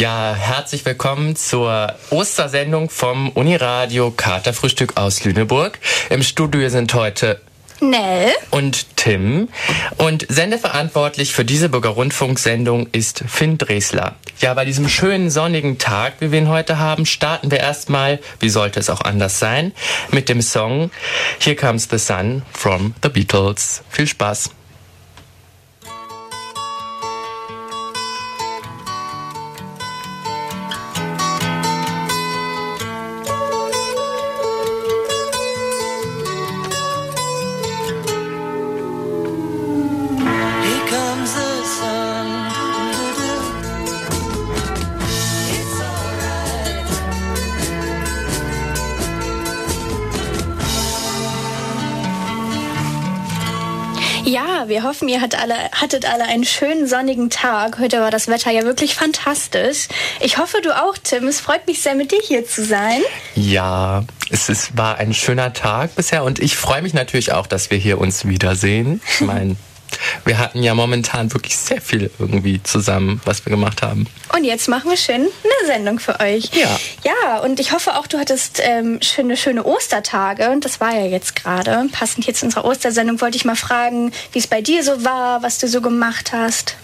Ja, herzlich willkommen zur Ostersendung vom Uniradio Katerfrühstück aus Lüneburg. Im Studio sind heute Nell und Tim. Und sendeverantwortlich für diese Bürgerrundfunksendung ist Finn Dresler. Ja, bei diesem schönen sonnigen Tag, wie wir ihn heute haben, starten wir erstmal, wie sollte es auch anders sein, mit dem Song Here Comes the Sun from the Beatles. Viel Spaß. Hoffen, ihr hat alle, hattet alle einen schönen sonnigen Tag. Heute war das Wetter ja wirklich fantastisch. Ich hoffe, du auch, Tim. Es freut mich sehr, mit dir hier zu sein. Ja, es ist, war ein schöner Tag bisher und ich freue mich natürlich auch, dass wir hier uns wiedersehen. Ich meine, wir hatten ja momentan wirklich sehr viel irgendwie zusammen, was wir gemacht haben. Und jetzt machen wir schön eine Sendung für euch. Ja. Ja, und ich hoffe auch, du hattest ähm, schöne, schöne Ostertage. Und das war ja jetzt gerade. Passend zu unserer Ostersendung wollte ich mal fragen, wie es bei dir so war, was du so gemacht hast.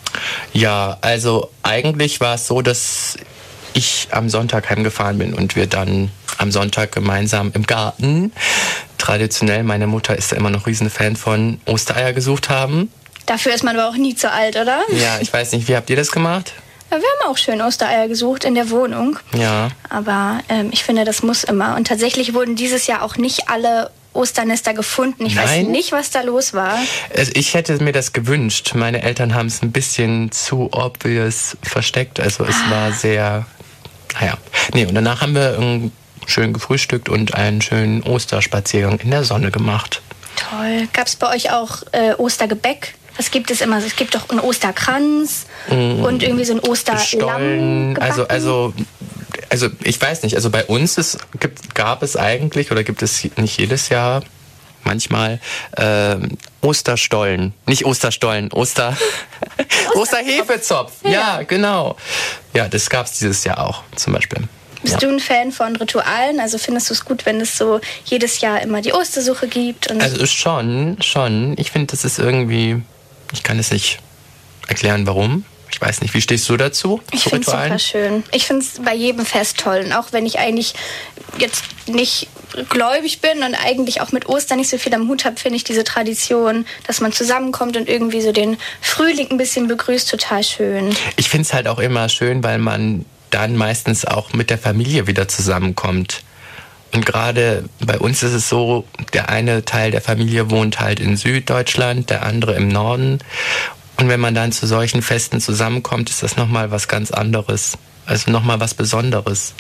Ja, also eigentlich war es so, dass ich am Sonntag heimgefahren bin und wir dann am Sonntag gemeinsam im Garten, traditionell, meine Mutter ist da immer noch riesen Fan von Ostereier gesucht haben. Dafür ist man aber auch nie zu alt, oder? Ja, ich weiß nicht, wie habt ihr das gemacht? Ja, wir haben auch schön Ostereier gesucht in der Wohnung. Ja. Aber ähm, ich finde, das muss immer. Und tatsächlich wurden dieses Jahr auch nicht alle Osternester gefunden. Ich weiß Nein? nicht, was da los war. Also ich hätte mir das gewünscht. Meine Eltern haben es ein bisschen zu obvious versteckt. Also es war sehr, naja. Nee, und danach haben wir schön gefrühstückt und einen schönen Osterspaziergang in der Sonne gemacht. Toll. Gab es bei euch auch äh, Ostergebäck? Was gibt es immer? Es gibt doch einen Osterkranz und irgendwie so ein Osterlamm. Also, also, also ich weiß nicht, also bei uns ist, gibt, gab es eigentlich oder gibt es nicht jedes Jahr manchmal ähm, Osterstollen. Nicht Osterstollen, Oster, Osterhefezopf. Ja, genau. Ja, das gab es dieses Jahr auch zum Beispiel. Bist ja. du ein Fan von Ritualen? Also findest du es gut, wenn es so jedes Jahr immer die Ostersuche gibt? Also schon, schon. Ich finde, das ist irgendwie, ich kann es nicht erklären, warum. Ich weiß nicht, wie stehst du dazu? Ich finde es super schön. Ich finde es bei jedem Fest toll. Und auch wenn ich eigentlich jetzt nicht gläubig bin und eigentlich auch mit Ostern nicht so viel am Hut habe, finde ich diese Tradition, dass man zusammenkommt und irgendwie so den Frühling ein bisschen begrüßt, total schön. Ich finde es halt auch immer schön, weil man dann meistens auch mit der Familie wieder zusammenkommt. Und gerade bei uns ist es so, der eine Teil der Familie wohnt halt in Süddeutschland, der andere im Norden. Und wenn man dann zu solchen Festen zusammenkommt, ist das nochmal was ganz anderes. Also nochmal was Besonderes.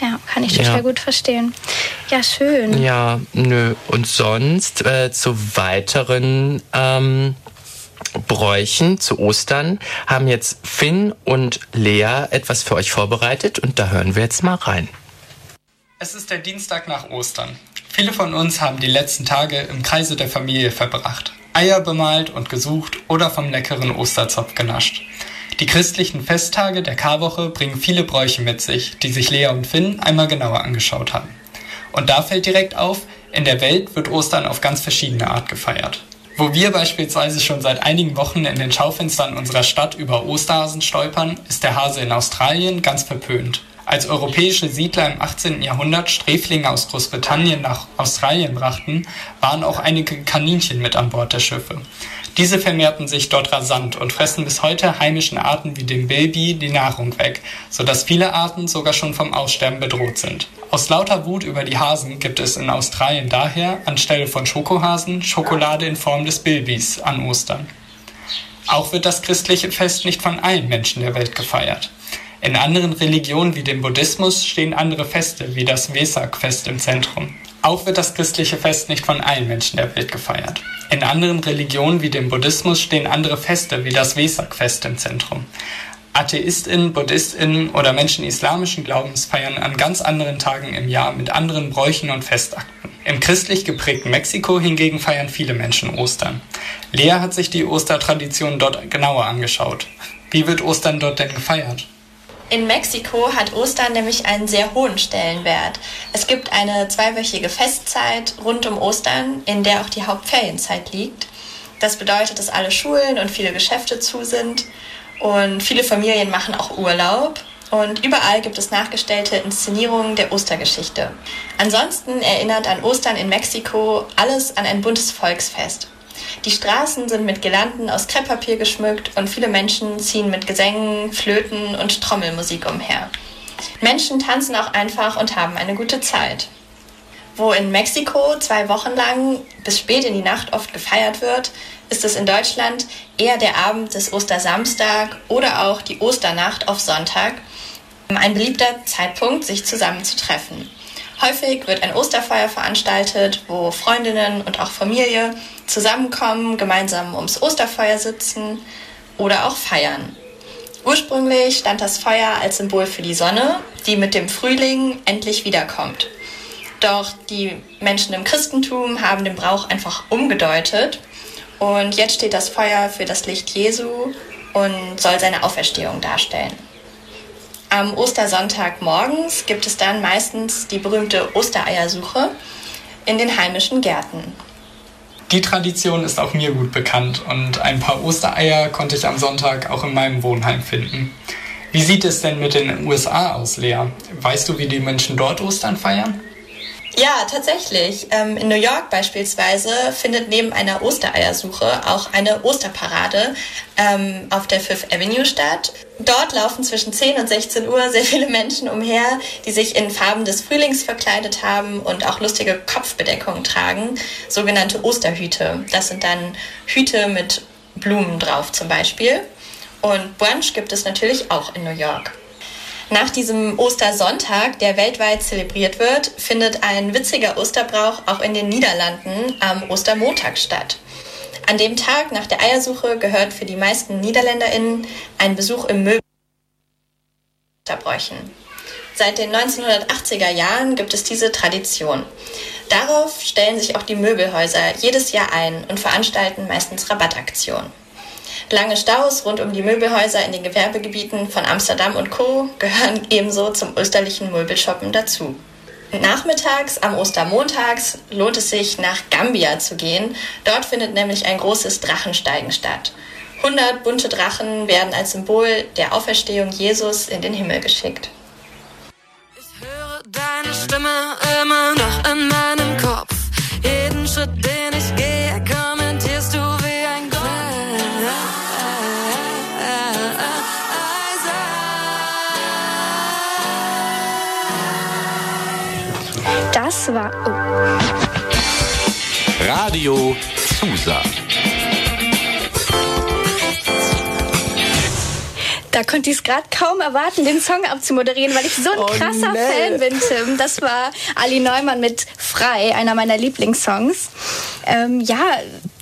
Ja, kann ich total Ja. gut verstehen. Ja, schön. Ja, nö. Und sonst äh, zu weiteren ähm, Bräuchen zu Ostern haben jetzt Finn und Lea etwas für euch vorbereitet und da hören wir jetzt mal rein. Es ist der Dienstag nach Ostern. Viele von uns haben die letzten Tage im Kreise der Familie verbracht, Eier bemalt und gesucht oder vom leckeren Osterzopf genascht. Die christlichen Festtage der Karwoche bringen viele Bräuche mit sich, die sich Lea und Finn einmal genauer angeschaut haben. Und da fällt direkt auf, in der Welt wird Ostern auf ganz verschiedene Art gefeiert. Wo wir beispielsweise schon seit einigen Wochen in den Schaufenstern unserer Stadt über Osterhasen stolpern, ist der Hase in Australien ganz verpönt. Als europäische Siedler im 18. Jahrhundert Sträflinge aus Großbritannien nach Australien brachten, waren auch einige Kaninchen mit an Bord der Schiffe. Diese vermehrten sich dort rasant und fressen bis heute heimischen Arten wie dem Bilby die Nahrung weg, sodass viele Arten sogar schon vom Aussterben bedroht sind. Aus lauter Wut über die Hasen gibt es in Australien daher anstelle von Schokohasen Schokolade in Form des Bilbys an Ostern. Auch wird das christliche Fest nicht von allen Menschen der Welt gefeiert. In anderen Religionen wie dem Buddhismus stehen andere Feste wie das Vesak-Fest im Zentrum. Auch wird das christliche Fest nicht von allen Menschen der Welt gefeiert. In anderen Religionen wie dem Buddhismus stehen andere Feste wie das Vesak-Fest im Zentrum. AtheistInnen, BuddhistInnen oder Menschen islamischen Glaubens feiern an ganz anderen Tagen im Jahr mit anderen Bräuchen und Festakten. Im christlich geprägten Mexiko hingegen feiern viele Menschen Ostern. Lea hat sich die Ostertradition dort genauer angeschaut. Wie wird Ostern dort denn gefeiert? In Mexiko hat Ostern nämlich einen sehr hohen Stellenwert. Es gibt eine zweiwöchige Festzeit rund um Ostern, in der auch die Hauptferienzeit liegt. Das bedeutet, dass alle Schulen und viele Geschäfte zu sind und viele Familien machen auch Urlaub. Und überall gibt es nachgestellte Inszenierungen der Ostergeschichte. Ansonsten erinnert an Ostern in Mexiko alles an ein buntes Volksfest. Die Straßen sind mit Girlanden aus Krepppapier geschmückt und viele Menschen ziehen mit Gesängen, Flöten und Trommelmusik umher. Menschen tanzen auch einfach und haben eine gute Zeit. Wo in Mexiko zwei Wochen lang bis spät in die Nacht oft gefeiert wird, ist es in Deutschland eher der Abend des Ostersamstag oder auch die Osternacht auf Sonntag ein beliebter Zeitpunkt, sich zusammenzutreffen. Häufig wird ein Osterfeuer veranstaltet, wo Freundinnen und auch Familie zusammenkommen, gemeinsam ums Osterfeuer sitzen oder auch feiern. Ursprünglich stand das Feuer als Symbol für die Sonne, die mit dem Frühling endlich wiederkommt. Doch die Menschen im Christentum haben den Brauch einfach umgedeutet und jetzt steht das Feuer für das Licht Jesu und soll seine Auferstehung darstellen. Am Ostersonntag morgens gibt es dann meistens die berühmte Ostereiersuche in den heimischen Gärten. Die Tradition ist auch mir gut bekannt und ein paar Ostereier konnte ich am Sonntag auch in meinem Wohnheim finden. Wie sieht es denn mit den USA aus, Lea? Weißt du, wie die Menschen dort Ostern feiern? Ja, tatsächlich. Ähm, in New York beispielsweise findet neben einer Ostereiersuche auch eine Osterparade ähm, auf der Fifth Avenue statt. Dort laufen zwischen 10 und 16 Uhr sehr viele Menschen umher, die sich in Farben des Frühlings verkleidet haben und auch lustige Kopfbedeckungen tragen, sogenannte Osterhüte. Das sind dann Hüte mit Blumen drauf zum Beispiel. Und Brunch gibt es natürlich auch in New York. Nach diesem Ostersonntag, der weltweit zelebriert wird, findet ein witziger Osterbrauch auch in den Niederlanden am Ostermontag statt. An dem Tag nach der Eiersuche gehört für die meisten NiederländerInnen ein Besuch im Osterbräuchen. Seit den 1980er Jahren gibt es diese Tradition. Darauf stellen sich auch die Möbelhäuser jedes Jahr ein und veranstalten meistens Rabattaktionen. Lange Staus rund um die Möbelhäuser in den Gewerbegebieten von Amsterdam und Co. gehören ebenso zum österlichen Möbelshoppen dazu. Nachmittags am Ostermontags lohnt es sich, nach Gambia zu gehen. Dort findet nämlich ein großes Drachensteigen statt. 100 bunte Drachen werden als Symbol der Auferstehung Jesus in den Himmel geschickt. Ich höre deine Stimme immer noch in meinem Kopf. Jeden Schritt, Radio Susa. Da konnte ich es gerade kaum erwarten, den Song abzumoderieren, weil ich so ein Oh, krasser nee. Fan bin, Tim. Das war Ali Neumann mit Frei, einer meiner Lieblingssongs. Ähm, ja,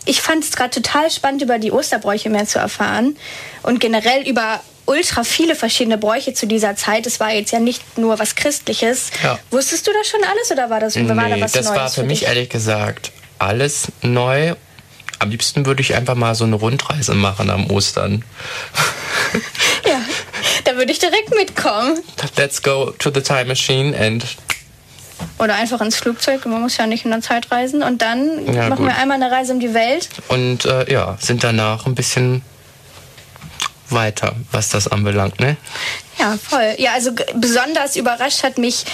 ich fand es gerade total spannend, über die Osterbräuche mehr zu erfahren und generell über ultra viele verschiedene Bräuche zu dieser Zeit. Es war jetzt ja nicht nur was Christliches. Ja. Wusstest du das schon alles oder war das war da Nee, was das Neues war für mich dich? ehrlich gesagt alles neu. Am liebsten würde ich einfach mal so eine Rundreise machen am Ostern. Ja, da würde ich direkt mitkommen. Let's go to the time machine and Oder einfach ins Flugzeug, man muss ja nicht in der Zeit reisen. Und dann Ja, machen gut. wir einmal eine Reise um die Welt. und äh, ja, sind danach ein bisschen weiter, was das anbelangt, ne? Ja, voll. Ja, also besonders überrascht hat mich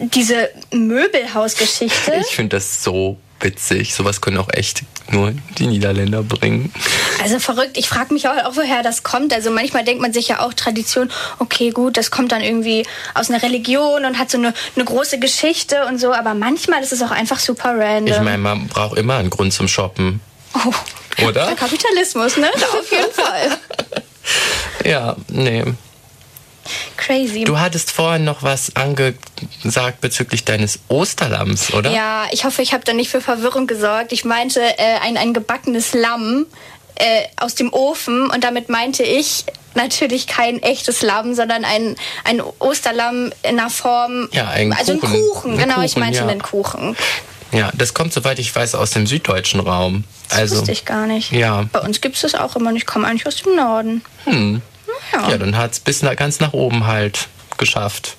diese Möbelhausgeschichte. Ich finde das so witzig. Sowas können auch echt nur die Niederländer bringen. Also verrückt. Ich frage mich auch, woher das kommt. Also manchmal denkt man sich ja auch Tradition, okay, gut, das kommt dann irgendwie aus einer Religion und hat so eine, eine große Geschichte und so. Aber manchmal ist es auch einfach super random. Ich meine, man braucht immer einen Grund zum Shoppen, oh, oder? der Kapitalismus, ne? Auf jeden Fall. Ja, nee. Crazy. Du hattest vorhin noch was angesagt bezüglich deines Osterlamms, oder? Ja, ich hoffe, ich habe da nicht für Verwirrung gesorgt. Ich meinte äh, ein, ein gebackenes Lamm äh, aus dem Ofen und damit meinte ich natürlich kein echtes Lamm, sondern ein, ein Osterlamm in einer Form. Ja, ein also Kuchen. ein Kuchen, Ein genau, ich Kuchen, meinte ja. einen Kuchen. Ja, das kommt, soweit ich weiß, aus dem süddeutschen Raum. Das also, wusste ich gar nicht. Ja. Bei uns gibt es das auch immer und ich komme eigentlich aus dem Norden. Hm. Ja, Ja, dann hat es bis ganz nach oben halt geschafft.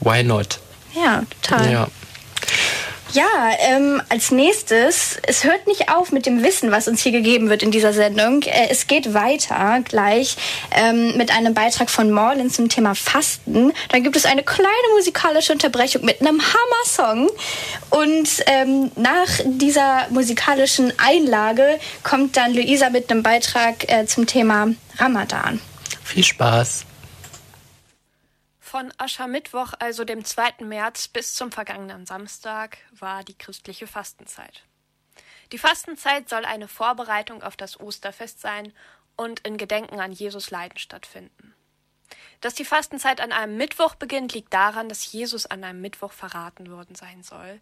Why not? ja total. Ja. Ja, ähm, als nächstes, es hört nicht auf mit dem Wissen, was uns hier gegeben wird in dieser Sendung. Äh, es geht weiter gleich ähm, mit einem Beitrag von Morlin zum Thema Fasten. Dann gibt es eine kleine musikalische Unterbrechung mit einem Hammer-Song. Und ähm, nach dieser musikalischen Einlage kommt dann Luisa mit einem Beitrag äh, zum Thema Ramadan. Viel Spaß. Von Aschermittwoch, also dem 2. März, bis zum vergangenen Samstag war die christliche Fastenzeit. Die Fastenzeit soll eine Vorbereitung auf das Osterfest sein und in Gedenken an Jesus Leiden stattfinden. Dass die Fastenzeit an einem Mittwoch beginnt, liegt daran, dass Jesus an einem Mittwoch verraten worden sein soll.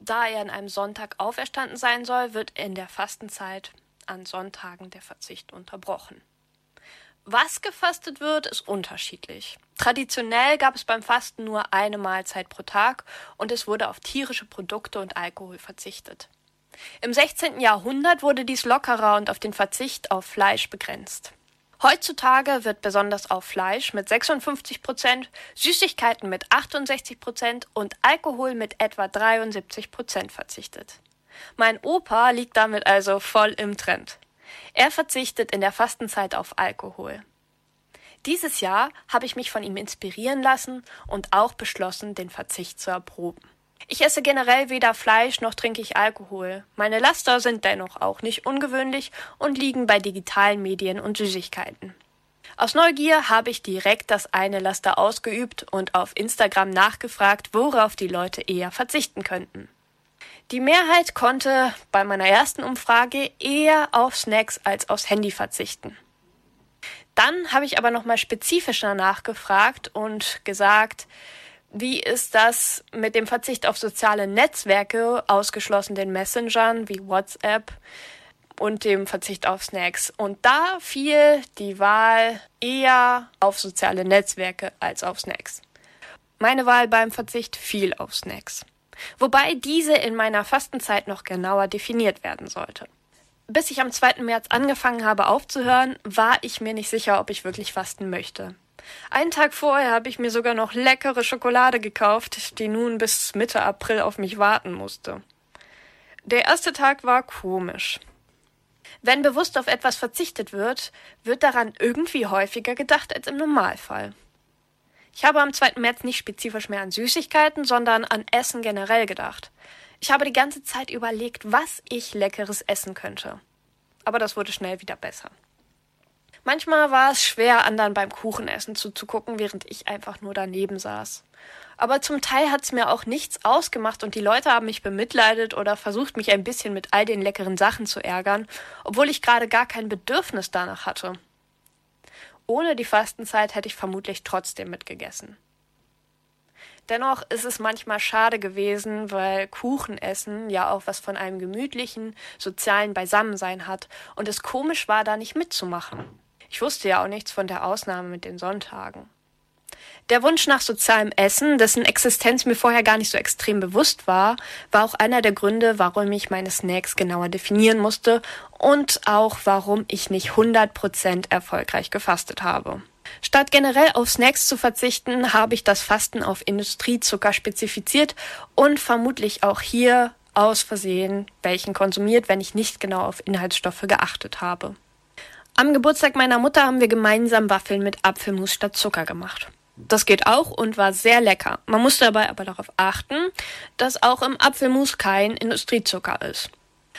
Da er an einem Sonntag auferstanden sein soll, wird in der Fastenzeit an Sonntagen der Verzicht unterbrochen. Was gefastet wird, ist unterschiedlich. Traditionell gab es beim Fasten nur eine Mahlzeit pro Tag und es wurde auf tierische Produkte und Alkohol verzichtet. Im 16. Jahrhundert wurde dies lockerer und auf den Verzicht auf Fleisch begrenzt. Heutzutage wird besonders auf Fleisch mit 56 Prozent, Süßigkeiten mit 68 Prozent und Alkohol mit etwa 73 Prozent verzichtet. Mein Opa liegt damit also voll im Trend. Er verzichtet in der Fastenzeit auf Alkohol. Dieses Jahr habe ich mich von ihm inspirieren lassen und auch beschlossen, den Verzicht zu erproben. Ich esse generell weder Fleisch noch trinke ich Alkohol. Meine Laster sind dennoch auch nicht ungewöhnlich und liegen bei digitalen Medien und Süßigkeiten. Aus Neugier habe ich direkt das eine Laster ausgeübt und auf Instagram nachgefragt, worauf die Leute eher verzichten könnten. Die Mehrheit konnte bei meiner ersten Umfrage eher auf Snacks als aufs Handy verzichten. Dann habe ich aber nochmal spezifischer nachgefragt und gesagt, wie ist das mit dem Verzicht auf soziale Netzwerke, ausgeschlossen den Messengern wie WhatsApp und dem Verzicht auf Snacks? Und da fiel die Wahl eher auf soziale Netzwerke als auf Snacks. Meine Wahl beim Verzicht fiel auf Snacks. Wobei diese in meiner Fastenzeit noch genauer definiert werden sollte. Bis ich am 2. März angefangen habe aufzuhören, war ich mir nicht sicher, ob ich wirklich fasten möchte. Einen Tag vorher habe ich mir sogar noch leckere Schokolade gekauft, die nun bis Mitte April auf mich warten musste. Der erste Tag war komisch. Wenn bewusst auf etwas verzichtet wird, wird daran irgendwie häufiger gedacht als im Normalfall. Ich habe am 2. März nicht spezifisch mehr an Süßigkeiten, sondern an Essen generell gedacht. Ich habe die ganze Zeit überlegt, was ich leckeres essen könnte. Aber das wurde schnell wieder besser. Manchmal war es schwer, anderen beim Kuchenessen zuzugucken, während ich einfach nur daneben saß. Aber zum Teil hat's mir auch nichts ausgemacht und die Leute haben mich bemitleidet oder versucht, mich ein bisschen mit all den leckeren Sachen zu ärgern, obwohl ich gerade gar kein Bedürfnis danach hatte. Ohne die Fastenzeit hätte ich vermutlich trotzdem mitgegessen. Dennoch ist es manchmal schade gewesen, weil Kuchenessen ja auch was von einem gemütlichen, sozialen Beisammensein hat und es komisch war, da nicht mitzumachen. Ich wusste ja auch nichts von der Ausnahme mit den Sonntagen. Der Wunsch nach sozialem Essen, dessen Existenz mir vorher gar nicht so extrem bewusst war, war auch einer der Gründe, warum ich meine Snacks genauer definieren musste und auch warum ich nicht 100% erfolgreich gefastet habe. Statt generell auf Snacks zu verzichten, habe ich das Fasten auf Industriezucker spezifiziert und vermutlich auch hier aus Versehen welchen konsumiert, wenn ich nicht genau auf Inhaltsstoffe geachtet habe. Am Geburtstag meiner Mutter haben wir gemeinsam Waffeln mit Apfelmus statt Zucker gemacht. Das geht auch und war sehr lecker. Man muss dabei aber darauf achten, dass auch im Apfelmus kein Industriezucker ist.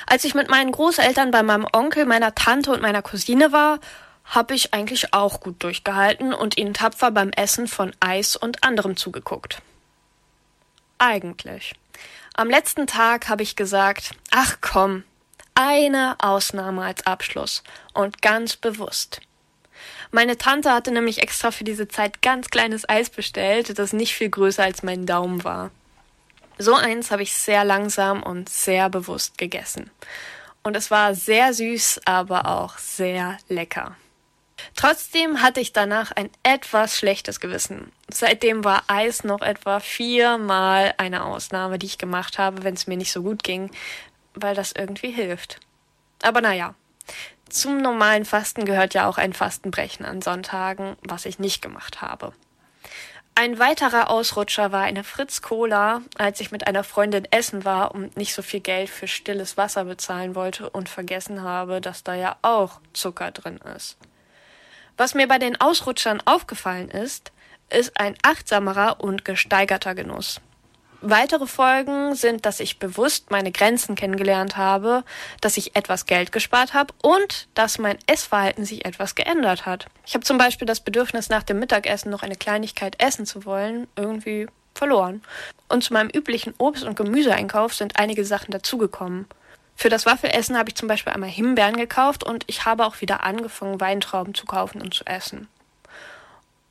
Als ich mit meinen Großeltern bei meinem Onkel, meiner Tante und meiner Cousine war, habe ich eigentlich auch gut durchgehalten und ihnen tapfer beim Essen von Eis und anderem zugeguckt. Eigentlich. Am letzten Tag habe ich gesagt, ach komm, eine Ausnahme als Abschluss und ganz bewusst. Meine Tante hatte nämlich extra für diese Zeit ganz kleines Eis bestellt, das nicht viel größer als mein Daumen war. So eins habe ich sehr langsam und sehr bewusst gegessen. Und es war sehr süß, aber auch sehr lecker. Trotzdem hatte ich danach ein etwas schlechtes Gewissen. Seitdem war Eis noch etwa viermal eine Ausnahme, die ich gemacht habe, wenn es mir nicht so gut ging, weil das irgendwie hilft. Aber naja, zum normalen Fasten gehört ja auch ein Fastenbrechen an Sonntagen, was ich nicht gemacht habe. Ein weiterer Ausrutscher war eine Fritz Cola, als ich mit einer Freundin essen war und nicht so viel Geld für stilles Wasser bezahlen wollte und vergessen habe, dass da ja auch Zucker drin ist. Was mir bei den Ausrutschern aufgefallen ist, ist ein achtsamerer und gesteigerter Genuss. Weitere Folgen sind, dass ich bewusst meine Grenzen kennengelernt habe, dass ich etwas Geld gespart habe und dass mein Essverhalten sich etwas geändert hat. Ich habe zum Beispiel das Bedürfnis, nach dem Mittagessen noch eine Kleinigkeit essen zu wollen, irgendwie verloren. Und zu meinem üblichen Obst- und Gemüseeinkauf sind einige Sachen dazugekommen. Für das Waffelessen habe ich zum Beispiel einmal Himbeeren gekauft und ich habe auch wieder angefangen, Weintrauben zu kaufen und zu essen.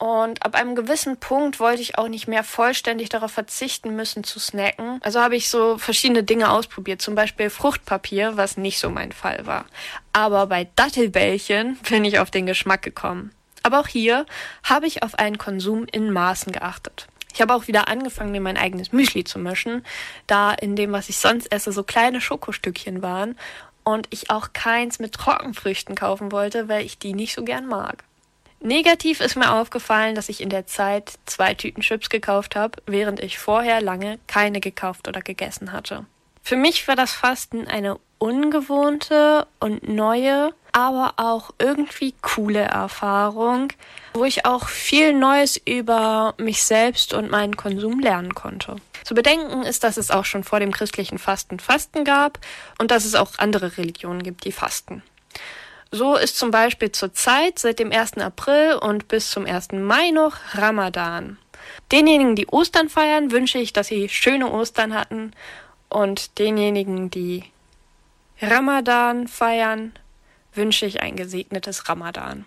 Und ab einem gewissen Punkt wollte ich auch nicht mehr vollständig darauf verzichten müssen zu snacken. Also habe ich so verschiedene Dinge ausprobiert, zum Beispiel Fruchtpapier, was nicht so mein Fall war. Aber bei Dattelbällchen bin ich auf den Geschmack gekommen. Aber auch hier habe ich auf einen Konsum in Maßen geachtet. Ich habe auch wieder angefangen, mir mein eigenes Müsli zu mischen, da in dem, was ich sonst esse, so kleine Schokostückchen waren und ich auch keins mit Trockenfrüchten kaufen wollte, weil ich die nicht so gern mag. Negativ ist mir aufgefallen, dass ich in der Zeit zwei Tüten Chips gekauft habe, während ich vorher lange keine gekauft oder gegessen hatte. Für mich war das Fasten eine ungewohnte und neue, aber auch irgendwie coole Erfahrung, wo ich auch viel Neues über mich selbst und meinen Konsum lernen konnte. Zu bedenken ist, dass es auch schon vor dem christlichen Fasten Fasten gab und dass es auch andere Religionen gibt, die fasten. So ist zum Beispiel zurzeit seit dem 1. April und bis zum 1. Mai noch Ramadan. Denjenigen, die Ostern feiern, wünsche ich, dass sie schöne Ostern hatten und denjenigen, die Ramadan feiern, wünsche ich ein gesegnetes Ramadan.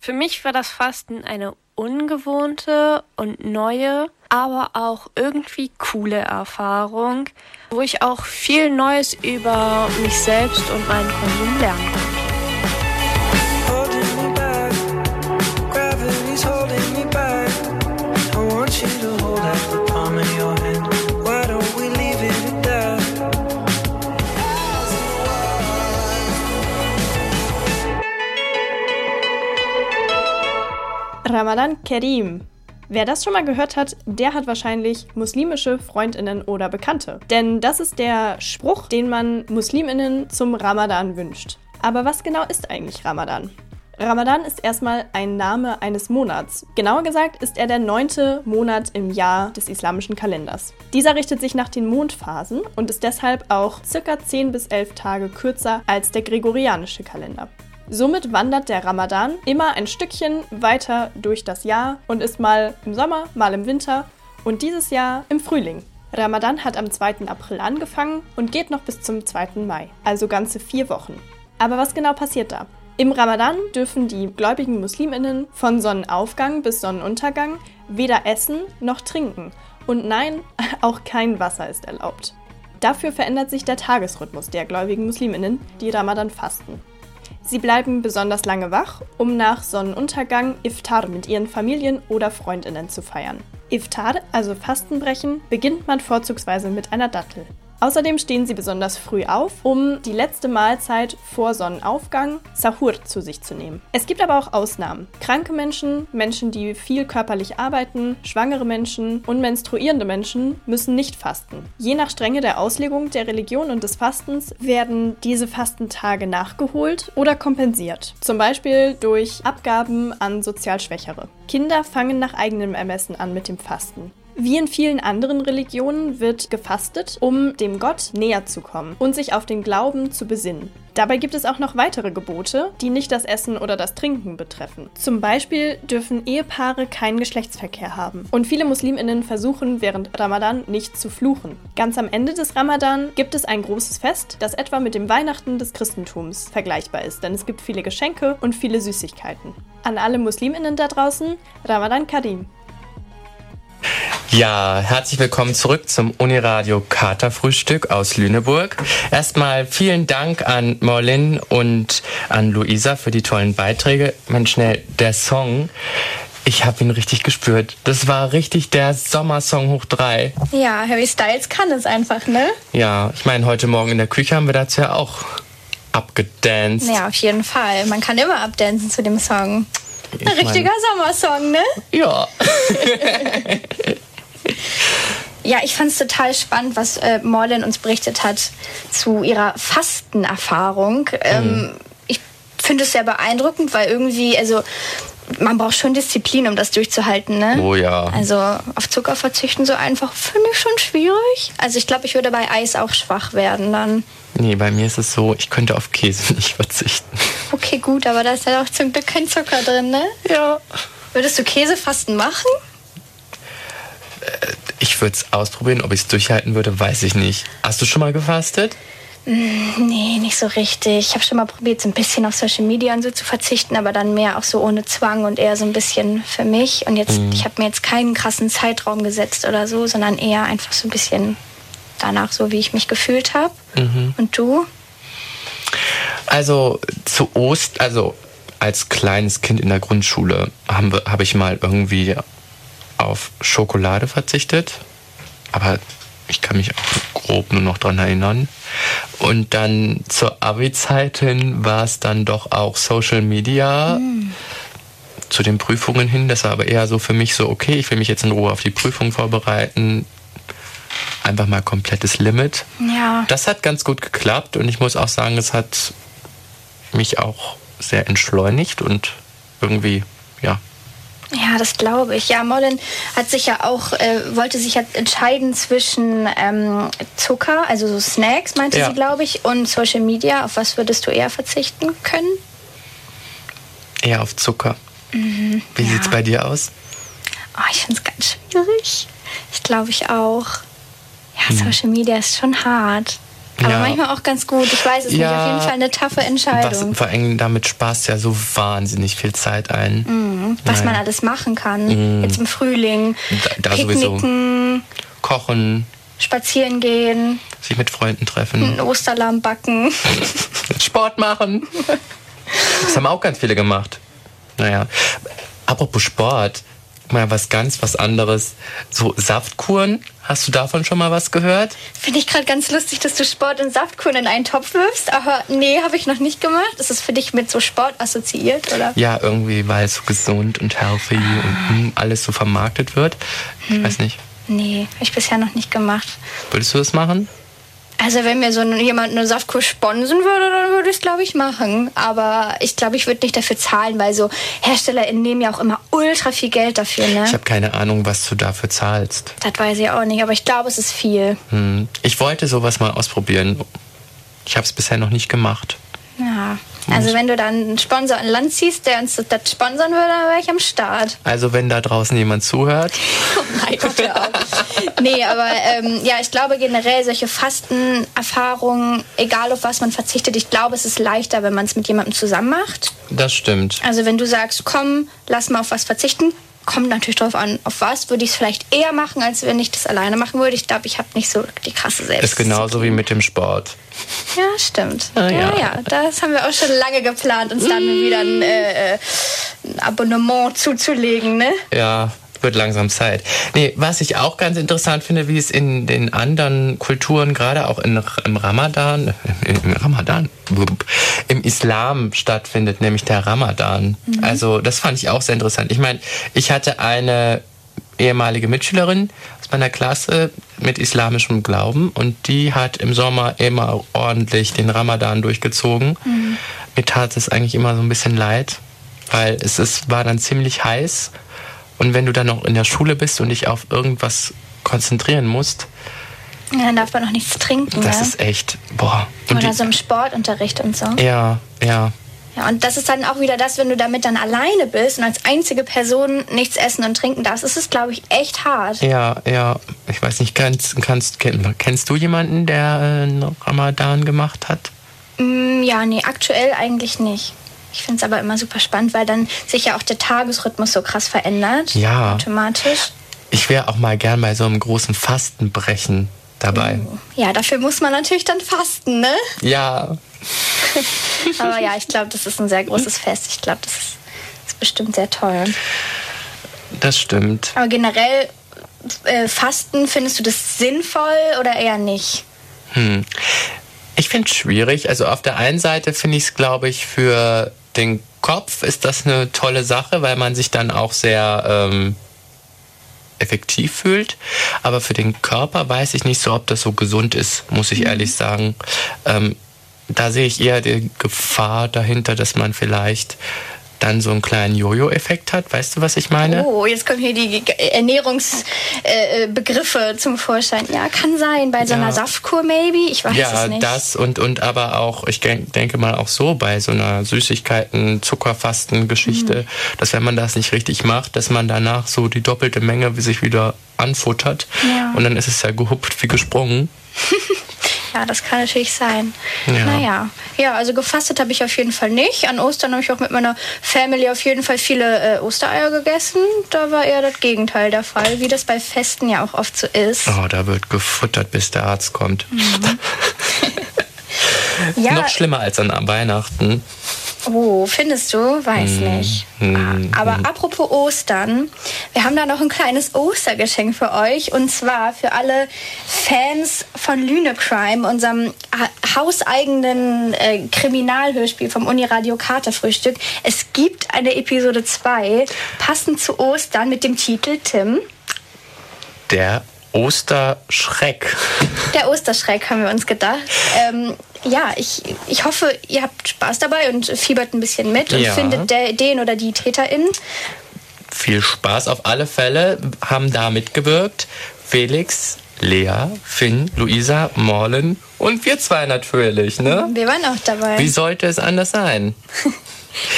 Für mich war das Fasten eine ungewohnte und neue, aber auch irgendwie coole Erfahrung, wo ich auch viel Neues über mich selbst und meinen Konsum lernen konnte. Ramadan Kerim. Wer das schon mal gehört hat, der hat wahrscheinlich muslimische Freundinnen oder Bekannte. Denn das ist der Spruch, den man Musliminnen zum Ramadan wünscht. Aber was genau ist eigentlich Ramadan? Ramadan ist erstmal ein Name eines Monats. Genauer gesagt ist er der neunte Monat im Jahr des islamischen Kalenders. Dieser richtet sich nach den Mondphasen und ist deshalb auch circa 10 bis 11 Tage kürzer als der gregorianische Kalender. Somit wandert der Ramadan immer ein Stückchen weiter durch das Jahr und ist mal im Sommer, mal im Winter und dieses Jahr im Frühling. Ramadan hat am 2. April angefangen und geht noch bis zum 2. Mai, also ganze vier Wochen. Aber was genau passiert da? Im Ramadan dürfen die gläubigen Musliminnen von Sonnenaufgang bis Sonnenuntergang weder essen noch trinken. Und nein, auch kein Wasser ist erlaubt. Dafür verändert sich der Tagesrhythmus der gläubigen Musliminnen, die Ramadan fasten. Sie bleiben besonders lange wach, um nach Sonnenuntergang Iftar mit ihren Familien oder Freundinnen zu feiern. Iftar, also Fastenbrechen, beginnt man vorzugsweise mit einer Dattel. Außerdem stehen sie besonders früh auf, um die letzte Mahlzeit vor Sonnenaufgang, Sahur, zu sich zu nehmen. Es gibt aber auch Ausnahmen. Kranke Menschen, Menschen, die viel körperlich arbeiten, schwangere Menschen und menstruierende Menschen müssen nicht fasten. Je nach Strenge der Auslegung der Religion und des Fastens werden diese Fastentage nachgeholt oder kompensiert. Zum Beispiel durch Abgaben an sozial Schwächere. Kinder fangen nach eigenem Ermessen an mit dem Fasten. Wie in vielen anderen Religionen wird gefastet, um dem Gott näher zu kommen und sich auf den Glauben zu besinnen. Dabei gibt es auch noch weitere Gebote, die nicht das Essen oder das Trinken betreffen. Zum Beispiel dürfen Ehepaare keinen Geschlechtsverkehr haben. Und viele Musliminnen versuchen während Ramadan nicht zu fluchen. Ganz am Ende des Ramadan gibt es ein großes Fest, das etwa mit dem Weihnachten des Christentums vergleichbar ist, denn es gibt viele Geschenke und viele Süßigkeiten. An alle Musliminnen da draußen, Ramadan Karim. Ja, herzlich willkommen zurück zum Uniradio Katerfrühstück aus Lüneburg. Erstmal vielen Dank an Morlin und an Luisa für die tollen Beiträge. Mensch, schnell, der Song, ich habe ihn richtig gespürt. Das war richtig der Sommersong hoch drei. Ja, Harry Styles kann es einfach, ne? Ja, ich meine, heute Morgen in der Küche haben wir dazu ja auch abgedanced. Ja, auf jeden Fall. Man kann immer abdancen zu dem Song. Ein richtiger mein, Sommersong, ne? Ja. Ja, ich fand es total spannend, was äh, Morlin uns berichtet hat zu ihrer Fastenerfahrung. Ähm, mhm. Ich finde es sehr beeindruckend, weil irgendwie, also man braucht schon Disziplin, um das durchzuhalten, ne? Oh ja. Also auf Zucker verzichten so einfach finde ich schon schwierig. Also ich glaube, ich würde bei Eis auch schwach werden dann. Nee, bei mir ist es so, ich könnte auf Käse nicht verzichten. Okay, gut, aber da ist ja auch zum Glück kein Zucker drin, ne? Ja. Würdest du Käsefasten machen? Äh, ich würde es ausprobieren, ob ich es durchhalten würde, weiß ich nicht. Hast du schon mal gefastet? Mm, nee, nicht so richtig. Ich habe schon mal probiert, so ein bisschen auf Social Media und so zu verzichten, aber dann mehr auch so ohne Zwang und eher so ein bisschen für mich. Und jetzt, mhm. ich habe mir jetzt keinen krassen Zeitraum gesetzt oder so, sondern eher einfach so ein bisschen danach, so wie ich mich gefühlt habe. Mhm. Und du? Also zu Ost, also als kleines Kind in der Grundschule habe hab ich mal irgendwie auf Schokolade verzichtet. Aber ich kann mich auch grob nur noch daran erinnern. Und dann zur Abi-Zeit hin war es dann doch auch Social Media. Mhm. Zu den Prüfungen hin. Das war aber eher so für mich so, okay, ich will mich jetzt in Ruhe auf die Prüfung vorbereiten. Einfach mal komplettes Limit. Ja. Das hat ganz gut geklappt und ich muss auch sagen, es hat mich auch sehr entschleunigt und irgendwie, ja, ja, das glaube ich. Ja, Mollen hat sich ja auch, äh, wollte sich ja entscheiden zwischen ähm, Zucker, also so Snacks, meinte ja. sie, glaube ich, und Social Media. Auf was würdest du eher verzichten können? Eher auf Zucker. Mhm, Wie ja. sieht es bei dir aus? Oh, ich finde es ganz schwierig. Ich glaube ich auch. Ja, hm. Social Media ist schon hart. Aber ja. manchmal auch ganz gut. Ich weiß es ja, nicht. Auf jeden Fall eine taffe Entscheidung. Was, vor allem damit sparst ja so wahnsinnig viel Zeit ein. Mhm. Was naja. man alles machen kann. Mhm. Jetzt im Frühling. Da, da Picknicken. Kochen. Spazieren gehen. Sich mit Freunden treffen. Ein Osterlamm backen. Sport machen. Das haben auch ganz viele gemacht. Naja. Apropos Sport mal was ganz was anderes. So Saftkuren, hast du davon schon mal was gehört? Finde ich gerade ganz lustig, dass du Sport und Saftkuren in einen Topf wirfst, aber nee, habe ich noch nicht gemacht. Ist das für dich mit so Sport assoziiert, oder? Ja, irgendwie, weil es so gesund und healthy ah. und hm, alles so vermarktet wird. Ich hm. weiß nicht. Nee, habe ich bisher noch nicht gemacht. Würdest du das machen? Also wenn mir so jemand eine Saftkur sponsen würde, dann würde ich es, glaube ich, machen. Aber ich glaube, ich würde nicht dafür zahlen, weil so HerstellerInnen nehmen ja auch immer ultra viel Geld dafür. Ne? Ich habe keine Ahnung, was du dafür zahlst. Das weiß ich auch nicht, aber ich glaube, es ist viel. Hm. Ich wollte sowas mal ausprobieren. Ich habe es bisher noch nicht gemacht. Ja, also wenn du dann einen Sponsor an Land ziehst, der uns das sponsern würde, dann wäre ich am Start. Also wenn da draußen jemand zuhört. oh mein Gott, hör auf. Nee, aber ähm, ja, ich glaube generell solche Fastenerfahrungen, egal auf was man verzichtet, ich glaube, es ist leichter, wenn man es mit jemandem zusammen macht. Das stimmt. Also wenn du sagst, komm, lass mal auf was verzichten, kommt natürlich drauf an, auf was würde ich es vielleicht eher machen, als wenn ich das alleine machen würde. Ich glaube, ich habe nicht so die krasse Selbst. Ist genauso wie mit dem Sport. Ja, stimmt. Ah, ja. ja. ja, das haben wir auch schon lange geplant, uns dann mm. wieder ein, äh, ein Abonnement zuzulegen, ne? Ja, wird langsam Zeit. Nee, was ich auch ganz interessant finde, wie es in den anderen Kulturen, gerade auch in, im Ramadan, äh, im Ramadan, im Islam stattfindet, nämlich der Ramadan. Mhm. Also das fand ich auch sehr interessant. Ich meine, ich hatte eine ehemalige Mitschülerin aus meiner Klasse mit islamischem Glauben und die hat im Sommer immer ordentlich den Ramadan durchgezogen. Mhm. Mir tat es eigentlich immer so ein bisschen leid, weil es ist, war dann ziemlich heiß Und wenn du dann noch in der Schule bist und dich auf irgendwas konzentrieren musst, Ja, dann darf man noch nichts trinken. das ne? ist echt, boah. Und Oder so im Sportunterricht und so. ja, ja. Ja, und das ist dann auch wieder das, wenn du damit dann alleine bist und als einzige Person nichts essen und trinken darfst, ist es, glaube ich, echt hart. Ja, ja. Ich weiß nicht, kannst, kannst, kenn, kennst du jemanden, der äh, einen Ramadan gemacht hat? Mm, ja, nee, aktuell eigentlich nicht. Ich finde es aber immer super spannend, weil dann sich ja auch der Tagesrhythmus so krass verändert. Ja. Automatisch. Ich wäre auch mal gern bei so einem großen Fastenbrechen dabei. Ja, dafür muss man natürlich dann fasten, ne? Ja, Aber ja, ich glaube, das ist ein sehr großes Fest. Ich glaube, das ist, ist bestimmt sehr toll. das stimmt. Aber generell, äh, Fasten, findest du das sinnvoll oder eher nicht? Hm. Ich finde es schwierig. Also auf der einen Seite finde ich es, glaube ich, für den Kopf ist das eine tolle Sache, weil man sich dann auch sehr ähm, effektiv fühlt. Aber für den Körper weiß ich nicht so, ob das so gesund ist, muss ich ehrlich sagen. Ähm, da sehe ich eher die Gefahr dahinter, dass man vielleicht dann so einen kleinen Jojo-Effekt hat. Weißt du, was ich meine? Oh, jetzt kommen hier die Ernährungsbegriffe äh, Begriffe zum Vorschein. Ja, kann sein. Bei so einer Ja. Saftkur maybe. Ich weiß ja, es nicht. das und, und aber auch, ich denk- denke mal auch so bei so einer Süßigkeiten, Zuckerfasten-Geschichte, Mhm. dass wenn man das nicht richtig macht, dass man danach so die doppelte Menge wie sich wieder anfuttert Ja. und dann ist es ja gehupft wie gesprungen. Ja, das kann natürlich sein. Ja. Naja. Ja, also gefastet habe ich auf jeden Fall nicht. An Ostern habe ich auch mit meiner Family auf jeden Fall viele äh, Ostereier gegessen. Da war eher das Gegenteil der Fall, wie das bei Festen ja auch oft so ist. Oh, da wird gefuttert, bis der Arzt kommt. Ja, Noch schlimmer als an Weihnachten. Oh, findest du? Weiß Hm, nicht. hm, Aber hm. apropos Ostern, wir haben da noch ein kleines Ostergeschenk für euch. Und zwar für alle Fans von Lüne Crime, unserem ha- hauseigenen äh, Kriminalhörspiel vom Uniradio Katerfrühstück. Es gibt eine Episode 2, passend zu Ostern mit dem Titel Tim. Der Osterschreck. Der Osterschreck haben wir uns gedacht. Ähm, ja, ich, ich hoffe, ihr habt Spaß dabei und fiebert ein bisschen mit und Ja. findet der, den oder die TäterInnen. Viel Spaß auf alle Fälle. Haben da mitgewirkt Felix, Lea, Finn, Luisa, Morlen und wir zwei natürlich, ne? Wir waren auch dabei. Wie sollte es anders sein?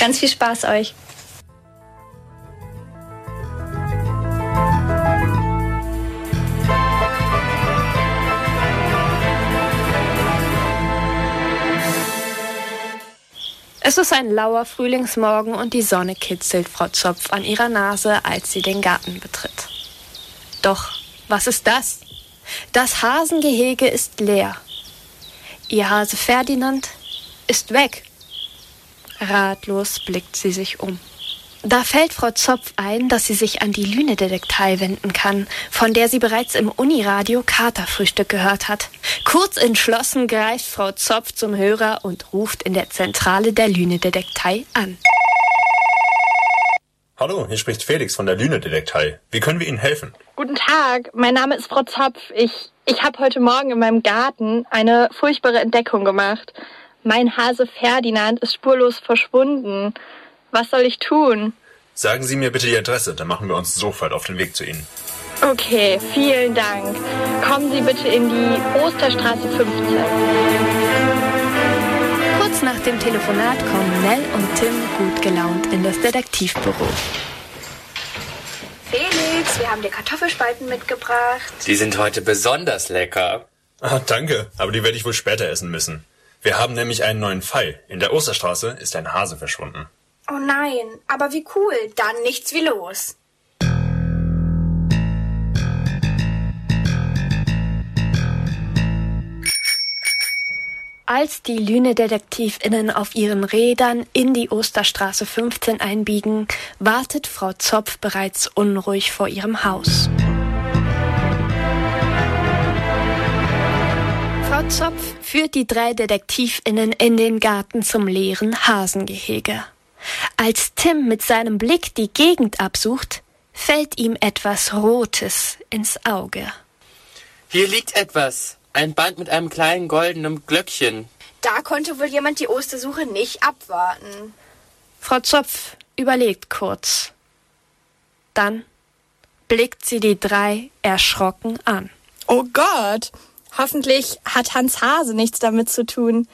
Ganz viel Spaß euch. Es ist ein lauer Frühlingsmorgen und die Sonne kitzelt Frau Zopf an ihrer Nase, als sie den Garten betritt. Doch, was ist das? Das Hasengehege ist leer. Ihr Hase Ferdinand ist weg. Ratlos blickt sie sich um. Da fällt Frau Zopf ein, dass sie sich an die Lüne-Detektei wenden kann, von der sie bereits im Uniradio Katerfrühstück gehört hat. Kurz entschlossen greift Frau Zopf zum Hörer und ruft in der Zentrale der Lüne-Detektei an. Hallo, hier spricht Felix von der Lüne-Detektei. Wie können wir Ihnen helfen? Guten Tag, mein Name ist Frau Zopf. Ich, ich habe heute Morgen in meinem Garten eine furchtbare Entdeckung gemacht. Mein Hase Ferdinand ist spurlos verschwunden. Was soll ich tun? Sagen Sie mir bitte die Adresse, dann machen wir uns sofort auf den Weg zu Ihnen. Okay, vielen Dank. Kommen Sie bitte in die Osterstraße 15. Kurz nach dem Telefonat kommen Nell und Tim gut gelaunt in das Detektivbüro. Felix, wir haben dir Kartoffelspalten mitgebracht. Die sind heute besonders lecker. Ah, danke, aber die werde ich wohl später essen müssen. Wir haben nämlich einen neuen Fall. In der Osterstraße ist ein Hase verschwunden. Oh nein, aber wie cool. Dann nichts wie los. Als die Lüne-DetektivInnen auf ihren Rädern in die Osterstraße 15 einbiegen, wartet Frau Zopf bereits unruhig vor ihrem Haus. Frau Zopf führt die drei DetektivInnen in den Garten zum leeren Hasengehege. Als Tim mit seinem Blick die Gegend absucht, fällt ihm etwas Rotes ins Auge. Hier liegt etwas. Ein Band mit einem kleinen goldenen Glöckchen. Da konnte wohl jemand die Ostersuche nicht abwarten. Frau Zopf überlegt kurz. Dann blickt sie die drei erschrocken an. Oh Gott, hoffentlich hat Hans Hase nichts damit zu tun.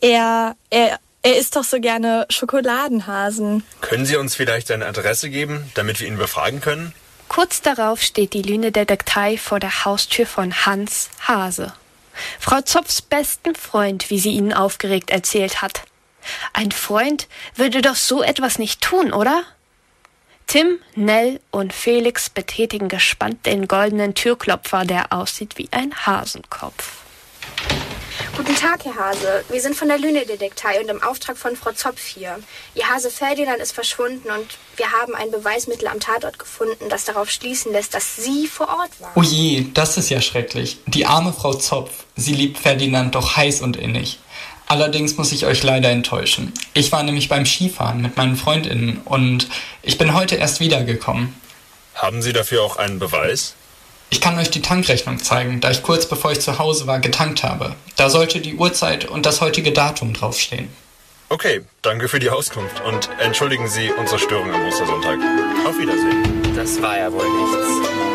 Er, er, er isst doch so gerne Schokoladenhasen. Können Sie uns vielleicht eine Adresse geben, damit wir ihn befragen können? Kurz darauf steht die Lüne-Detektei vor der Haustür von Hans Hase. Frau Zopfs besten Freund, wie sie ihnen aufgeregt erzählt hat. Ein Freund würde doch so etwas nicht tun, oder? Tim, Nell und Felix betätigen gespannt den goldenen Türklopfer, der aussieht wie ein Hasenkopf. Guten Tag, Herr Hase. Wir sind von der Lüne-Detektei und im Auftrag von Frau Zopf hier. Ihr Hase Ferdinand ist verschwunden und wir haben ein Beweismittel am Tatort gefunden, das darauf schließen lässt, dass Sie vor Ort waren. Oh je, das ist ja schrecklich. Die arme Frau Zopf. Sie liebt Ferdinand doch heiß und innig. Allerdings muss ich euch leider enttäuschen. Ich war nämlich beim Skifahren mit meinen Freundinnen und ich bin heute erst wiedergekommen. Haben Sie dafür auch einen Beweis? Ich kann euch die Tankrechnung zeigen, da ich kurz bevor ich zu Hause war getankt habe. Da sollte die Uhrzeit und das heutige Datum draufstehen. Okay, danke für die Auskunft und entschuldigen Sie unsere Störung am Ostersonntag. Auf Wiedersehen. Das war ja wohl nichts.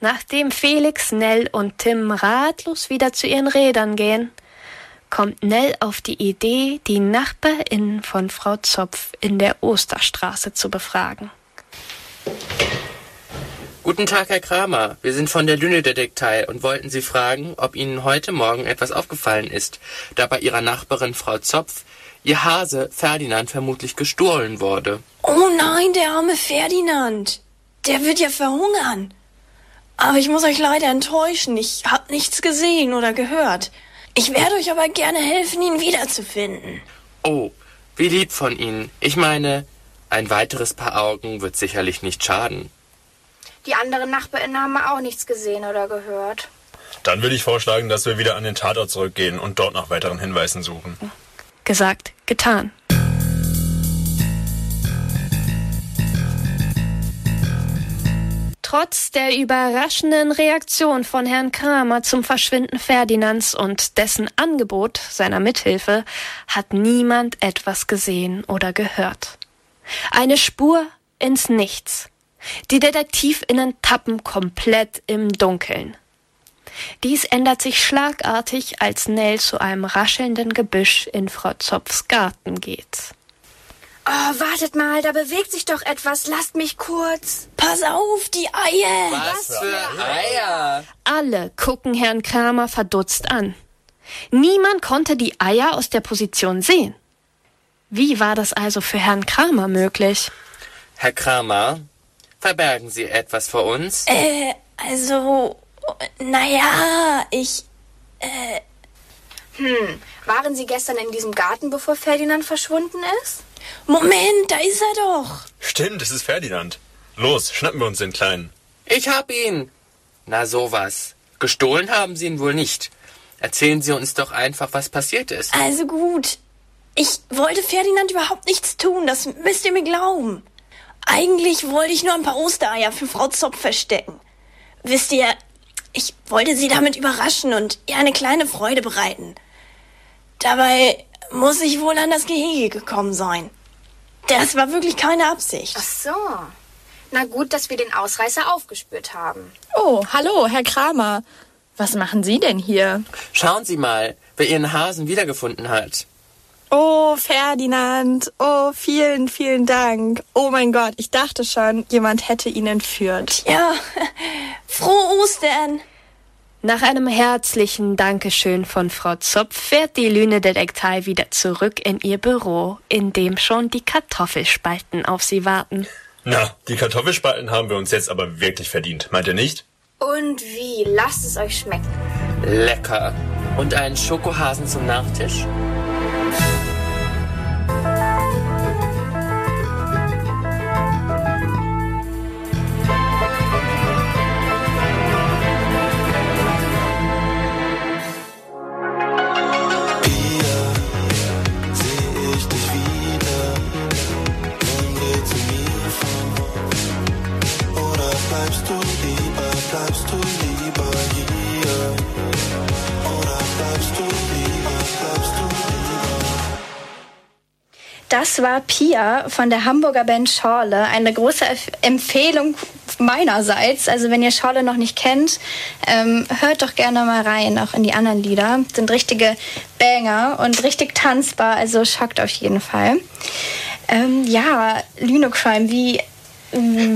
Nachdem Felix, Nell und Tim ratlos wieder zu ihren Rädern gehen, kommt Nell auf die Idee, die Nachbarin von Frau Zopf in der Osterstraße zu befragen. Guten Tag, Herr Kramer. Wir sind von der Lüne-Detektei und wollten Sie fragen, ob Ihnen heute Morgen etwas aufgefallen ist, da bei Ihrer Nachbarin Frau Zopf Ihr Hase Ferdinand vermutlich gestohlen wurde. Oh nein, der arme Ferdinand. Der wird ja verhungern. Aber ich muss euch leider enttäuschen. Ich hab nichts gesehen oder gehört. Ich werde euch aber gerne helfen, ihn wiederzufinden. Oh, wie lieb von Ihnen. Ich meine, ein weiteres Paar Augen wird sicherlich nicht schaden. Die anderen Nachbarinnen haben auch nichts gesehen oder gehört. Dann würde ich vorschlagen, dass wir wieder an den Tatort zurückgehen und dort nach weiteren Hinweisen suchen. Gesagt, getan. Trotz der überraschenden Reaktion von Herrn Kramer zum Verschwinden Ferdinands und dessen Angebot seiner Mithilfe hat niemand etwas gesehen oder gehört. Eine Spur ins Nichts. Die Detektivinnen tappen komplett im Dunkeln. Dies ändert sich schlagartig, als Nell zu einem raschelnden Gebüsch in Frau Zopfs Garten geht. Oh, wartet mal, da bewegt sich doch etwas. Lasst mich kurz. Pass auf, die Eier. Was für Eier? Alle gucken Herrn Kramer verdutzt an. Niemand konnte die Eier aus der Position sehen. Wie war das also für Herrn Kramer möglich? Herr Kramer, verbergen Sie etwas vor uns? Äh, also, naja, ich, äh, Hm, waren Sie gestern in diesem Garten, bevor Ferdinand verschwunden ist? Moment, da ist er doch. Stimmt, es ist Ferdinand. Los, schnappen wir uns den Kleinen. Ich hab ihn. Na sowas. Gestohlen haben Sie ihn wohl nicht. Erzählen Sie uns doch einfach, was passiert ist. Also gut. Ich wollte Ferdinand überhaupt nichts tun, das müsst ihr mir glauben. Eigentlich wollte ich nur ein paar Ostereier für Frau Zopf verstecken. Wisst ihr, ich wollte sie damit überraschen und ihr eine kleine Freude bereiten. Dabei muss ich wohl an das Gehege gekommen sein. Das war wirklich keine Absicht. Ach so. Na gut, dass wir den Ausreißer aufgespürt haben. Oh, hallo, Herr Kramer. Was machen Sie denn hier? Schauen Sie mal, wer Ihren Hasen wiedergefunden hat. Oh, Ferdinand. Oh, vielen, vielen Dank. Oh mein Gott, ich dachte schon, jemand hätte ihn entführt. Ja, frohe Ostern. Nach einem herzlichen Dankeschön von Frau Zopf fährt die Lüne-Detektei wieder zurück in ihr Büro, in dem schon die Kartoffelspalten auf sie warten. Na, die Kartoffelspalten haben wir uns jetzt aber wirklich verdient, meint ihr nicht? Und wie? Lasst es euch schmecken. Lecker. Und einen Schokohasen zum Nachtisch? Das war Pia von der Hamburger Band Schorle. Eine große Empf- Empfehlung meinerseits. Also wenn ihr Schorle noch nicht kennt, ähm, hört doch gerne mal rein, auch in die anderen Lieder. Sind richtige Banger und richtig tanzbar, also schockt auf jeden Fall. Ähm, ja, Lünocrime, wie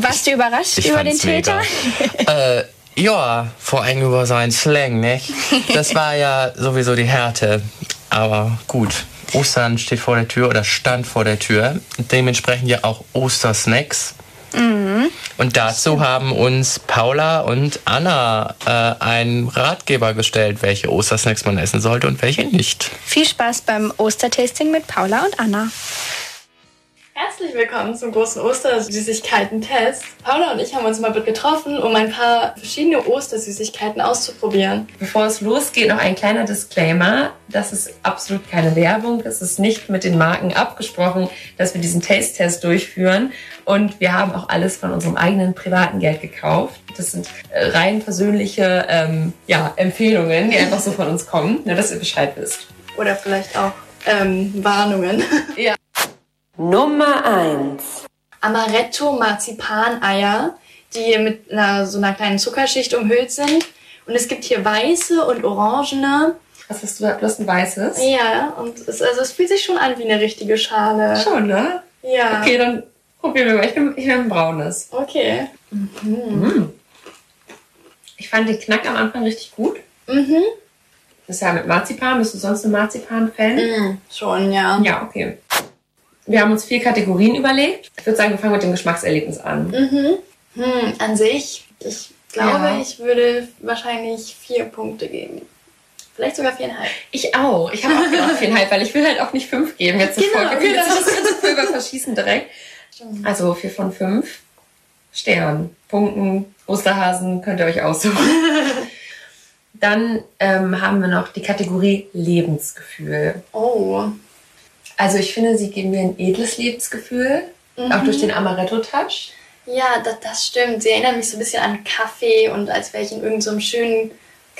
warst du überrascht Ich über den. Täter? Äh, ja, vor allem über seinen Slang, nicht? Das war ja sowieso die Härte. Aber gut, Ostern steht vor der Tür oder stand vor der Tür. Dementsprechend ja auch Ostersnacks. Mhm. Und dazu haben uns Paula und Anna äh, einen Ratgeber gestellt, welche Ostersnacks man essen sollte und welche nicht. Viel Spaß beim Ostertasting mit Paula und Anna. Herzlich willkommen zum großen Ostersüßigkeiten-Test. Paula und ich haben uns mal getroffen, um ein paar verschiedene Ostersüßigkeiten auszuprobieren. Bevor es losgeht, noch ein kleiner Disclaimer. Das ist absolut keine Werbung. Es ist nicht mit den Marken abgesprochen, dass wir diesen Taste-Test durchführen. Und wir haben auch alles von unserem eigenen privaten Geld gekauft. Das sind äh, rein persönliche ähm, ja, Empfehlungen, die einfach so von uns kommen, nur dass ihr Bescheid wisst. Oder vielleicht auch ähm, Warnungen. Ja. Nummer 1. Amaretto Marzipaneier, die mit einer, so einer kleinen Zuckerschicht umhüllt sind. Und es gibt hier weiße und orangene. Was hast du? Du hast ein weißes? Ja, und es, also es fühlt sich schon an wie eine richtige Schale. Schon, ne? Ja. Okay, dann probieren wir mal. Ich nehme ich ein braunes. Okay. Mhm. Ich fand den Knack am Anfang richtig gut. Mhm. Das ist ja mit Marzipan. Bist du sonst ein Marzipan-Fan? Mhm, schon, ja. Ja, okay. Wir haben uns vier Kategorien überlegt. Ich würde sagen, wir fangen mit dem Geschmackserlebnis an. Mhm. Hm, an sich, ich glaube, Ja. ich würde wahrscheinlich vier Punkte geben. Vielleicht sogar viereinhalb. Ich auch. Ich habe auch gedacht viereinhalb, weil ich will halt auch nicht fünf geben. Jetzt Genau, können genau. jetzt das ganze Pulver verschießen direkt. Also vier von fünf Sternen, Punkten, Osterhasen könnt ihr euch aussuchen. Dann ähm, haben wir noch die Kategorie Lebensgefühl. Oh. Also ich finde, sie geben mir ein edles Lebensgefühl, Mhm. auch durch den Amaretto-Touch. Ja, das, das stimmt. Sie erinnern mich so ein bisschen an Kaffee und als wäre ich in irgendeinem so schönen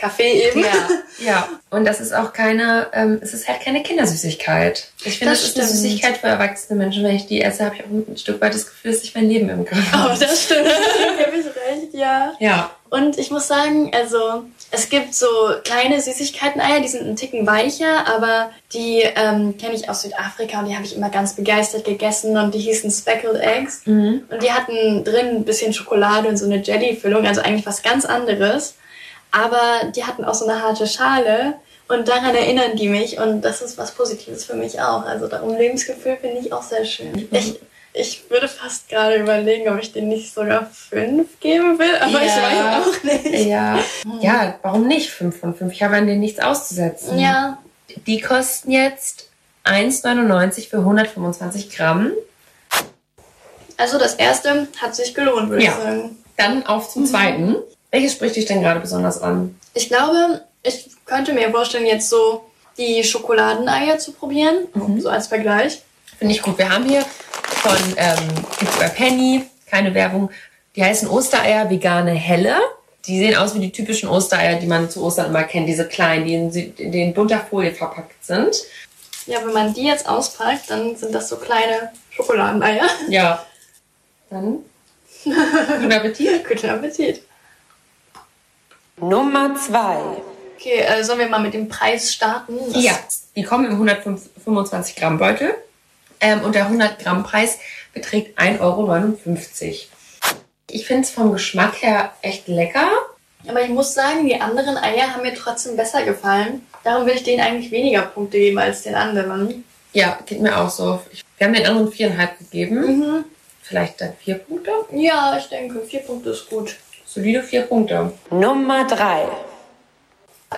Café eben. Ja, ja. Und das ist auch keine, ähm, es ist halt keine Kindersüßigkeit. Ich finde, Das das, ist eine. Süßigkeit für erwachsene Menschen. Wenn ich die esse, habe ich auch ein Stück weit das Gefühl, dass ich mein Leben im Griff habe. Oh, das stimmt. Da gebe ich recht, ja. Ja. Und ich muss sagen, also es gibt so kleine Süßigkeiten-Eier, die sind einen Ticken weicher, aber die ähm, kenne ich aus Südafrika und die habe ich immer ganz begeistert gegessen und die hießen Speckled Eggs. Mhm. Und die hatten drin ein bisschen Schokolade und so eine Jelly-Füllung, also eigentlich was ganz anderes. Aber die hatten auch so eine harte Schale und daran erinnern die mich und das ist was Positives für mich auch. Also darum Lebensgefühl finde ich auch sehr schön. Ich, ich würde fast gerade überlegen, ob ich den nicht sogar fünf geben will, aber ich weiß auch nicht. Ja. ja, warum nicht 5 von 5? Ich habe an denen nichts auszusetzen. Ja. Die kosten jetzt 1,99 für 125 Gramm. Also das erste hat sich gelohnt, würde Ja. ich sagen. Dann auf zum zweiten. Welches spricht dich denn gerade besonders an? Ich glaube, ich könnte mir vorstellen, jetzt so die Schokoladeneier zu probieren, so als Vergleich. Finde ich gut. Wir haben hier von, ähm, gibt's bei Penny, keine Werbung, die heißen Ostereier vegane Helle. Die sehen aus wie die typischen Ostereier, die man zu Ostern immer kennt, diese kleinen, die in, in den bunter Folie verpackt sind. Ja, wenn man die jetzt auspackt, dann sind das so kleine Schokoladeneier. Ja. Dann guten Appetit. Guten Appetit. Nummer zwei. Okay, äh, sollen wir mal mit dem Preis starten? Das- Ja, die kommen im 125 Gramm Beutel. Ähm, und der 100 Gramm Preis beträgt 1,59 Euro. Ich finde es vom Geschmack her echt lecker. Aber ich muss sagen, die anderen Eier haben mir trotzdem besser gefallen. Darum will ich denen eigentlich weniger Punkte geben als den anderen. Ja, geht mir auch so. Ich, wir haben den anderen viereinhalb gegeben. Mhm. Vielleicht dann vier Punkte? Ja, ich denke, vier Punkte ist gut. Solide vier Punkte. Nummer drei.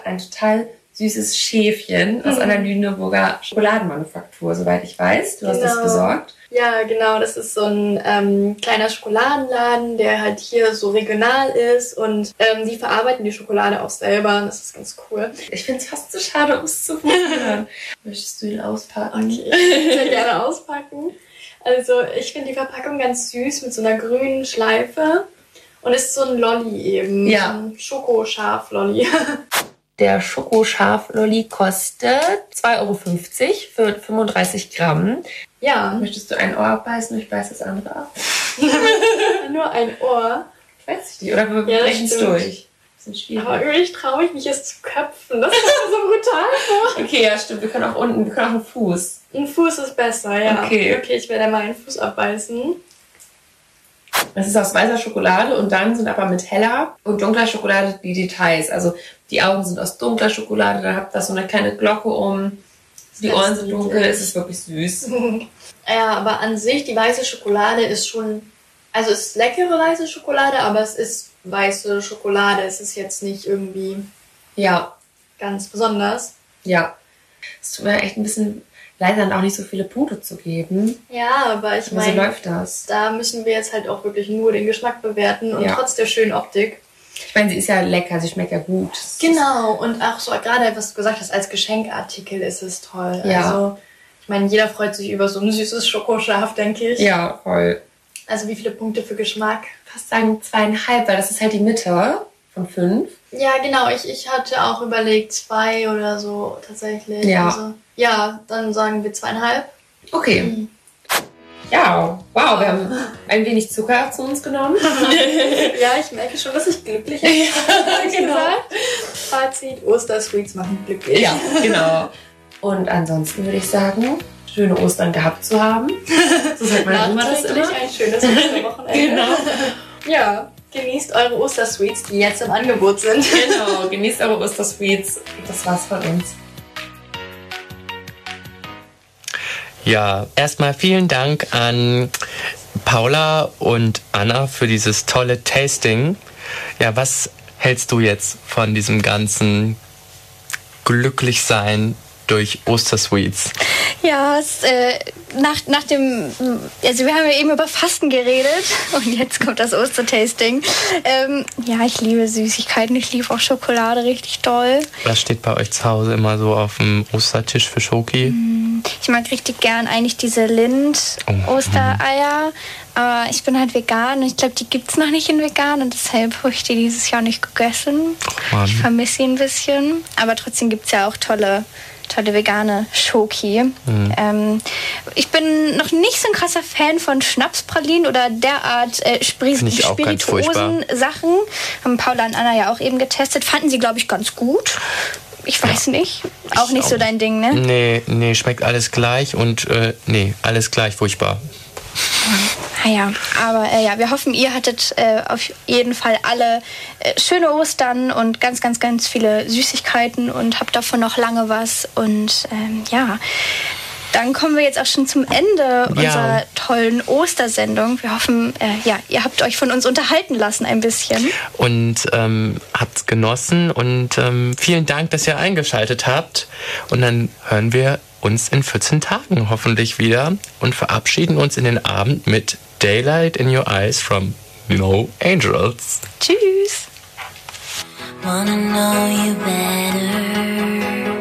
Ein total süßes Schäfchen aus Mhm. einer Lüneburger Schokoladenmanufaktur, soweit ich weiß. Du hast das Genau. besorgt. Ja, genau. Das ist so ein ähm, kleiner Schokoladenladen, der halt hier so regional ist und ähm, die verarbeiten die Schokolade auch selber. Das ist ganz cool. Ich finde es fast zu schade, um es zu probieren. Möchtest du ihn auspacken? Okay, sehr gerne auspacken. Also ich finde die Verpackung ganz süß mit so einer grünen Schleife und ist so ein Lolli eben. Ja. So ein Schokoschaf-Lolli. Der Schokoschaf-Lolli kostet 2,50 Euro für 35 Gramm. Ja. Möchtest du ein Ohr abbeißen ich beiß das andere ab? Nur ein Ohr. Weiß ich nicht. Oder wir Ja, brechen es durch. Aber irgendwie traue ich mich, es zu köpfen. Das ist so brutal. Okay, ja, stimmt. Wir können auch unten, wir können auch einen Fuß. Ein Fuß ist besser, ja. Okay. Okay, ich werde mal einen Fuß abbeißen. Es ist aus weißer Schokolade und dann sind aber mit heller und dunkler Schokolade die Details. Also die Augen sind aus dunkler Schokolade, da habt ihr so eine kleine Glocke um. Die Das Ohren sind dunkel, es ist wirklich süß. Ja, aber an sich, die weiße Schokolade ist schon. Also es ist leckere weiße Schokolade, aber es ist weiße Schokolade. Es ist jetzt nicht irgendwie Ja, ganz besonders. ja. Es tut mir echt ein bisschen leid, dann auch nicht so viele Punkte zu geben. Ja, aber ich Aber so meine, läuft das. da müssen wir jetzt halt auch wirklich nur den Geschmack bewerten und Ja. trotz der schönen Optik. Ich meine, sie ist ja lecker, sie schmeckt ja gut. Genau, und auch so gerade, was du gesagt hast, als Geschenkartikel ist es toll. Ja. Also, ich meine, jeder freut sich über so ein süßes Schokoschaf, denke ich. Ja, voll. Also, wie viele Punkte für Geschmack? Fast sagen zweieinhalb, weil das ist halt die Mitte von fünf. Ja, genau. Ich, ich hatte auch überlegt, zwei oder so tatsächlich. Ja. Also, ja, dann sagen wir zweieinhalb. Okay. Ja, wow, wir haben ein wenig Zucker zu uns genommen. ja, ich merke schon, dass ich glücklich bin. Ja, genau. Fazit, Ostersweets machen glücklich. Ja, genau. Und ansonsten würde ich sagen, schöne Ostern gehabt zu haben. So sagt meine Oma das immer. ein schönes Osterwochenende. Genau. Ja, genießt eure Ostersweets, die jetzt im Angebot sind. Genau, genießt eure Ostersweets. Das war's von uns. Ja, erstmal vielen Dank an Paula und Anna für dieses tolle Tasting. Ja, was hältst du jetzt von diesem ganzen Glücklichsein durch Ostersweets? Ja, es, äh, nach, nach dem, also wir haben ja eben über Fasten geredet und jetzt kommt das Ostertasting. Ähm, ja, ich liebe Süßigkeiten, ich liebe auch Schokolade richtig doll. Was steht bei euch zu Hause immer so auf dem Ostertisch für Schoki? Ich mag richtig gern eigentlich diese Lind-Ostereier, aber ich bin halt vegan und ich glaube, die gibt's noch nicht in vegan und deshalb habe ich die dieses Jahr nicht gegessen. Mann. Ich vermisse sie ein bisschen, aber trotzdem gibt's ja auch tolle tolle vegane Schoki. Mhm. Ähm, ich bin noch nicht so ein krasser Fan von Schnapspralinen oder derart äh, ich auch furchtbar. Spirituosen-Sachen. Haben Paula und Anna ja auch eben getestet. Fanden sie, glaube ich, ganz gut. Ich weiß nicht. Auch nicht so dein Ding, ne? Nee, nee, schmeckt alles gleich und äh, nee, alles gleich furchtbar. Naja, aber äh, ja, wir hoffen, ihr hattet äh, auf jeden Fall alle äh, schöne Ostern und ganz, ganz, ganz viele Süßigkeiten und habt davon noch lange was. Und ähm, ja, dann kommen wir jetzt auch schon zum Ende unserer tollen Ostersendung. Wir hoffen, äh, ja, ihr habt euch von uns unterhalten lassen ein bisschen. und ähm, habt's genossen und ähm, vielen Dank, dass ihr eingeschaltet habt. Und dann hören wir uns in 14 Tagen hoffentlich wieder und verabschieden uns in den Abend mit Daylight in Your Eyes from No Angels. Tschüss. Wanna know you better.